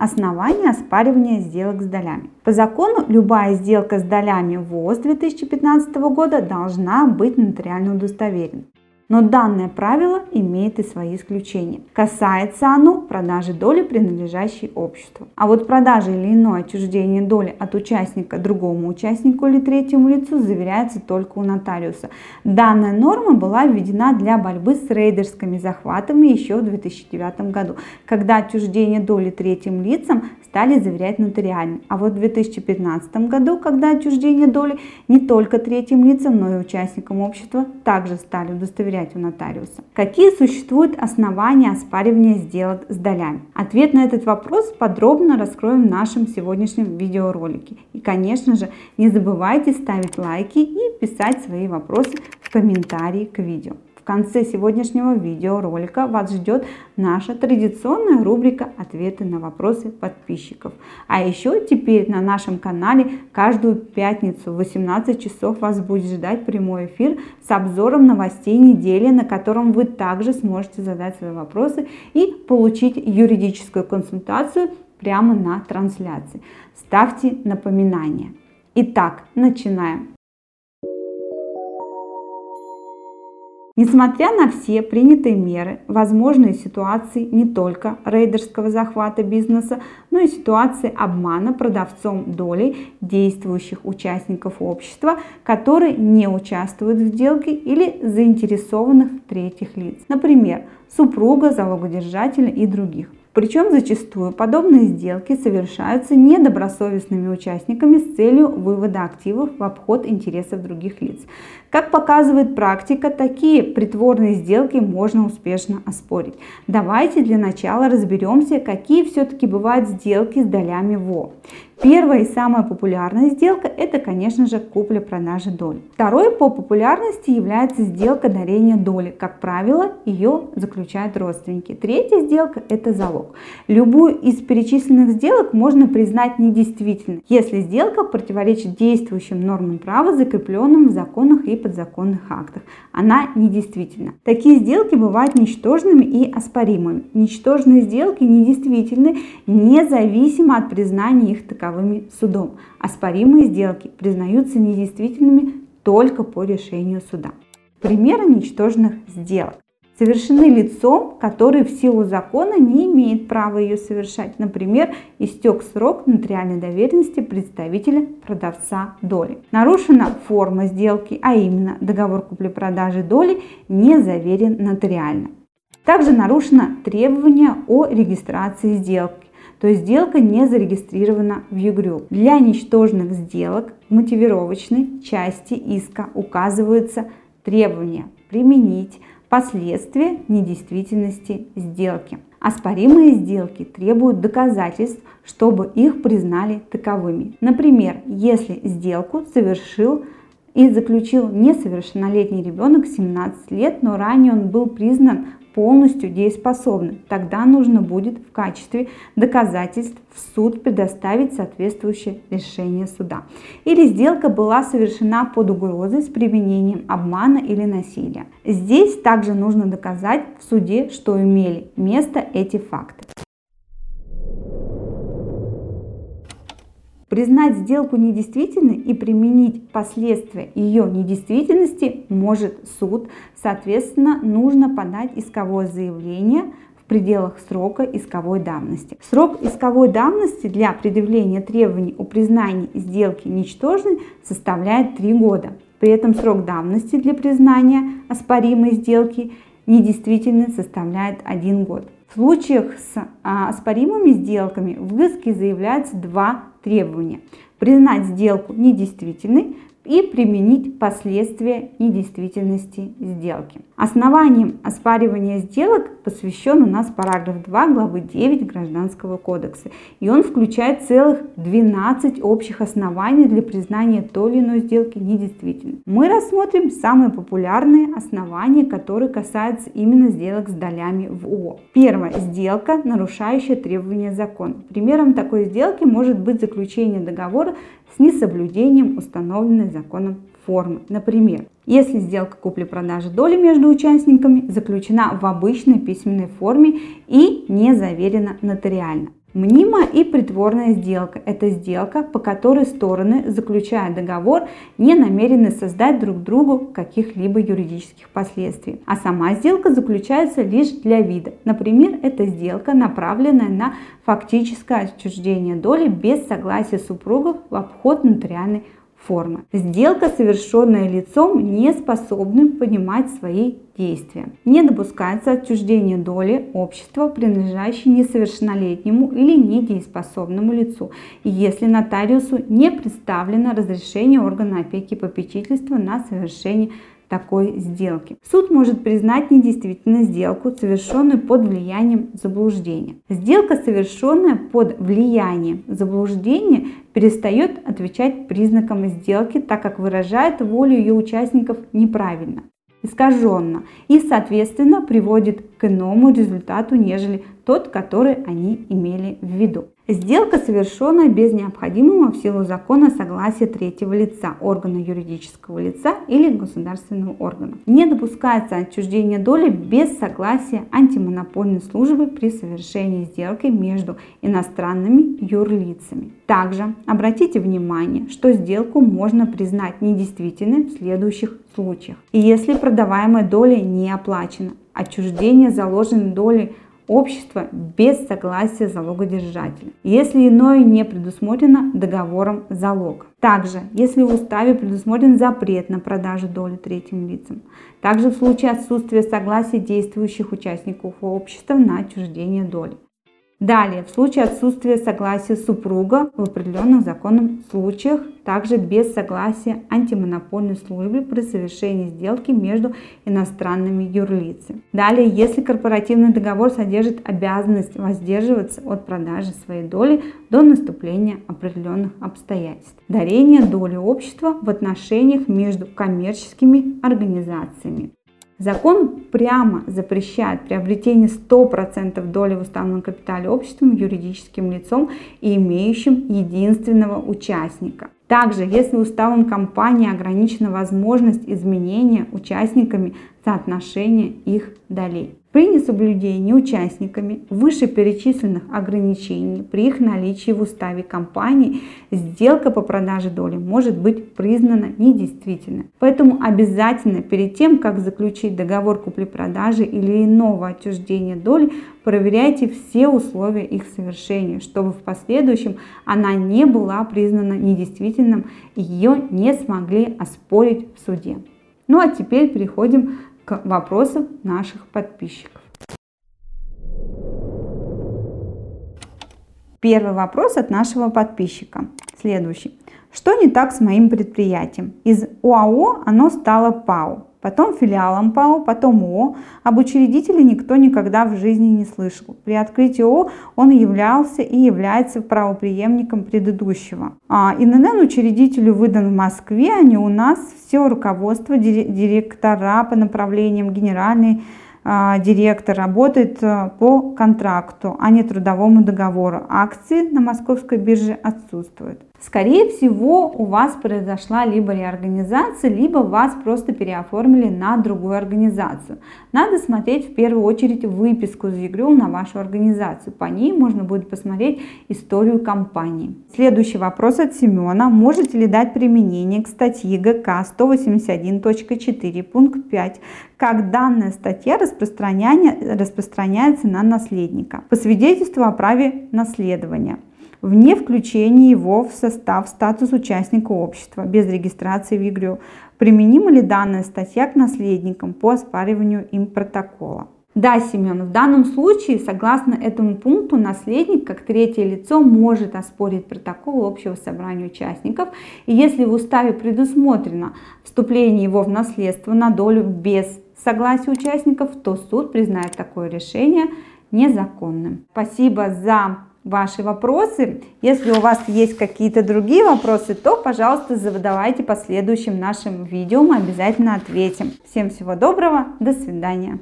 Основание оспаривания сделок с долями. По закону любая сделка с долями ВОЗ 2015 года должна быть нотариально удостоверена. Но данное правило имеет и свои исключения. Касается оно продажи доли, принадлежащей обществу. А вот продажа или иное отчуждение доли от участника другому участнику или третьему лицу заверяется только у нотариуса. Данная норма была введена для борьбы с рейдерскими захватами еще в 2009 году, когда отчуждение доли третьим лицам стали заверять нотариально. А вот в 2015 году, когда отчуждение доли не только третьим лицам, но и участникам общества также стали удостоверять проверять у нотариуса. Какие существуют основания оспаривания сделок с долями? Ответ на этот вопрос подробно раскроем в нашем сегодняшнем видеоролике. И, конечно же, не забывайте ставить лайки и писать свои вопросы в комментарии к видео. В конце сегодняшнего видеоролика вас ждет наша традиционная рубрика «Ответы на вопросы подписчиков». А еще теперь на нашем канале каждую пятницу в 18 часов вас будет ждать прямой эфир с обзором новостей недели, на котором вы также сможете задать свои вопросы и получить юридическую консультацию прямо на трансляции. Ставьте напоминания. Итак, начинаем. Несмотря на все принятые меры, возможные ситуации не только рейдерского захвата бизнеса, но и ситуации обмана продавцом долей действующих участников общества, которые не участвуют в сделке или заинтересованных третьих лиц, например, супруга, залогодержателя и других. Причем зачастую подобные сделки совершаются недобросовестными участниками с целью вывода активов в обход интересов других лиц. Как показывает практика, такие притворные сделки можно успешно оспорить. Давайте для начала разберемся, какие все-таки бывают сделки с долями ВО. Первая и самая популярная сделка – это, конечно же, купля-продажа доль. Второй по популярности является сделка дарения доли. Как правило, ее заключают родственники. Третья сделка – это залог. Любую из перечисленных сделок можно признать недействительной, если сделка противоречит действующим нормам права, закрепленным в законах и подзаконных актах. Она недействительна. Такие сделки бывают ничтожными и оспоримыми. Ничтожные сделки недействительны независимо от признания их таковыми таковыми судом. Оспоримые сделки признаются недействительными только по решению суда. Примеры ничтожных сделок совершены лицом, который в силу закона не имеет права ее совершать. Например, истек срок нотариальной доверенности представителя продавца доли. Нарушена форма сделки, а именно договор купли-продажи доли не заверен нотариально. Также нарушено требование о регистрации сделки то есть сделка не зарегистрирована в ЮГРЮ. Для ничтожных сделок в мотивировочной части иска указываются требования применить последствия недействительности сделки. Оспоримые сделки требуют доказательств, чтобы их признали таковыми. Например, если сделку совершил и заключил несовершеннолетний ребенок 17 лет, но ранее он был признан полностью дееспособны. Тогда нужно будет в качестве доказательств в суд предоставить соответствующее решение суда. Или сделка была совершена под угрозой с применением обмана или насилия. Здесь также нужно доказать в суде, что имели место эти факты. Признать сделку недействительной и применить последствия ее недействительности может суд. Соответственно, нужно подать исковое заявление в пределах срока исковой давности. Срок исковой давности для предъявления требований о признании сделки ничтожной составляет 3 года. При этом срок давности для признания оспоримой сделки недействительной составляет 1 год. В случаях с а, оспоримыми сделками в иске заявляется два требования. Признать сделку недействительной и применить последствия недействительности сделки. Основанием оспаривания сделок посвящен у нас параграф 2 главы 9 Гражданского кодекса. И он включает целых 12 общих оснований для признания той или иной сделки недействительной. Мы рассмотрим самые популярные основания, которые касаются именно сделок с долями в ООО. Первое. Сделка, нарушающая требования закона. Примером такой сделки может быть заключение договора с несоблюдением установленной законом формы. Например, если сделка купли-продажи доли между участниками заключена в обычной письменной форме и не заверена нотариально. Мнимая и притворная сделка – это сделка, по которой стороны, заключая договор, не намерены создать друг другу каких-либо юридических последствий. А сама сделка заключается лишь для вида. Например, это сделка, направленная на фактическое отчуждение доли без согласия супругов в обход нотариальной формы. Сделка, совершенная лицом, не способным понимать свои действия. Не допускается отчуждение доли общества, принадлежащей несовершеннолетнему или недееспособному лицу, если нотариусу не представлено разрешение органа опеки и попечительства на совершение такой сделки. Суд может признать недействительной сделку, совершенную под влиянием заблуждения. Сделка, совершенная под влиянием заблуждения, перестает отвечать признакам сделки, так как выражает волю ее участников неправильно искаженно и, соответственно, приводит к иному результату, нежели тот, который они имели в виду. Сделка совершенная без необходимого в силу закона согласия третьего лица, органа юридического лица или государственного органа. Не допускается отчуждение доли без согласия антимонопольной службы при совершении сделки между иностранными юрлицами. Также обратите внимание, что сделку можно признать недействительной в следующих случаях. Если продаваемая доля не оплачена, отчуждение заложенной доли общества без согласия залогодержателя, если иное не предусмотрено договором залога. Также, если в уставе предусмотрен запрет на продажу доли третьим лицам. Также в случае отсутствия согласия действующих участников общества на отчуждение доли. Далее, в случае отсутствия согласия супруга в определенных законных случаях, также без согласия антимонопольной службы при совершении сделки между иностранными юрлицами. Далее, если корпоративный договор содержит обязанность воздерживаться от продажи своей доли до наступления определенных обстоятельств. Дарение доли общества в отношениях между коммерческими организациями. Закон прямо запрещает приобретение 100% доли в уставном капитале обществом, юридическим лицом и имеющим единственного участника. Также, если уставом компании ограничена возможность изменения участниками соотношения их долей. При несоблюдении участниками вышеперечисленных ограничений при их наличии в уставе компании сделка по продаже доли может быть признана недействительной. Поэтому обязательно перед тем, как заключить договор купли-продажи или иного отчуждения доли, проверяйте все условия их совершения, чтобы в последующем она не была признана недействительным и ее не смогли оспорить в суде. Ну а теперь переходим к вопросам наших подписчиков. Первый вопрос от нашего подписчика. Следующий. Что не так с моим предприятием? Из ОАО оно стало ПАО потом филиалом ПАО, потом ООО. Об учредителе никто никогда в жизни не слышал. При открытии ООО он являлся и является правоприемником предыдущего. А ИНН учредителю выдан в Москве, а не у нас. Все руководство, директора по направлениям генеральный а, директор работает а, по контракту, а не трудовому договору. Акции на московской бирже отсутствуют. Скорее всего, у вас произошла либо реорганизация, либо вас просто переоформили на другую организацию. Надо смотреть в первую очередь выписку из ЕГРЮ на вашу организацию. По ней можно будет посмотреть историю компании. Следующий вопрос от Семена. Можете ли дать применение к статье ГК 181.4 пункт 5, как данная статья распространяется на наследника? По свидетельству о праве наследования вне включения его в состав статус участника общества без регистрации в ЕГРЮ. Применима ли данная статья к наследникам по оспариванию им протокола? Да, Семен, в данном случае, согласно этому пункту, наследник как третье лицо может оспорить протокол общего собрания участников. И если в уставе предусмотрено вступление его в наследство на долю без согласия участников, то суд признает такое решение незаконным. Спасибо за ваши вопросы. Если у вас есть какие-то другие вопросы, то, пожалуйста, задавайте по следующим нашим видео, мы обязательно ответим. Всем всего доброго, до свидания.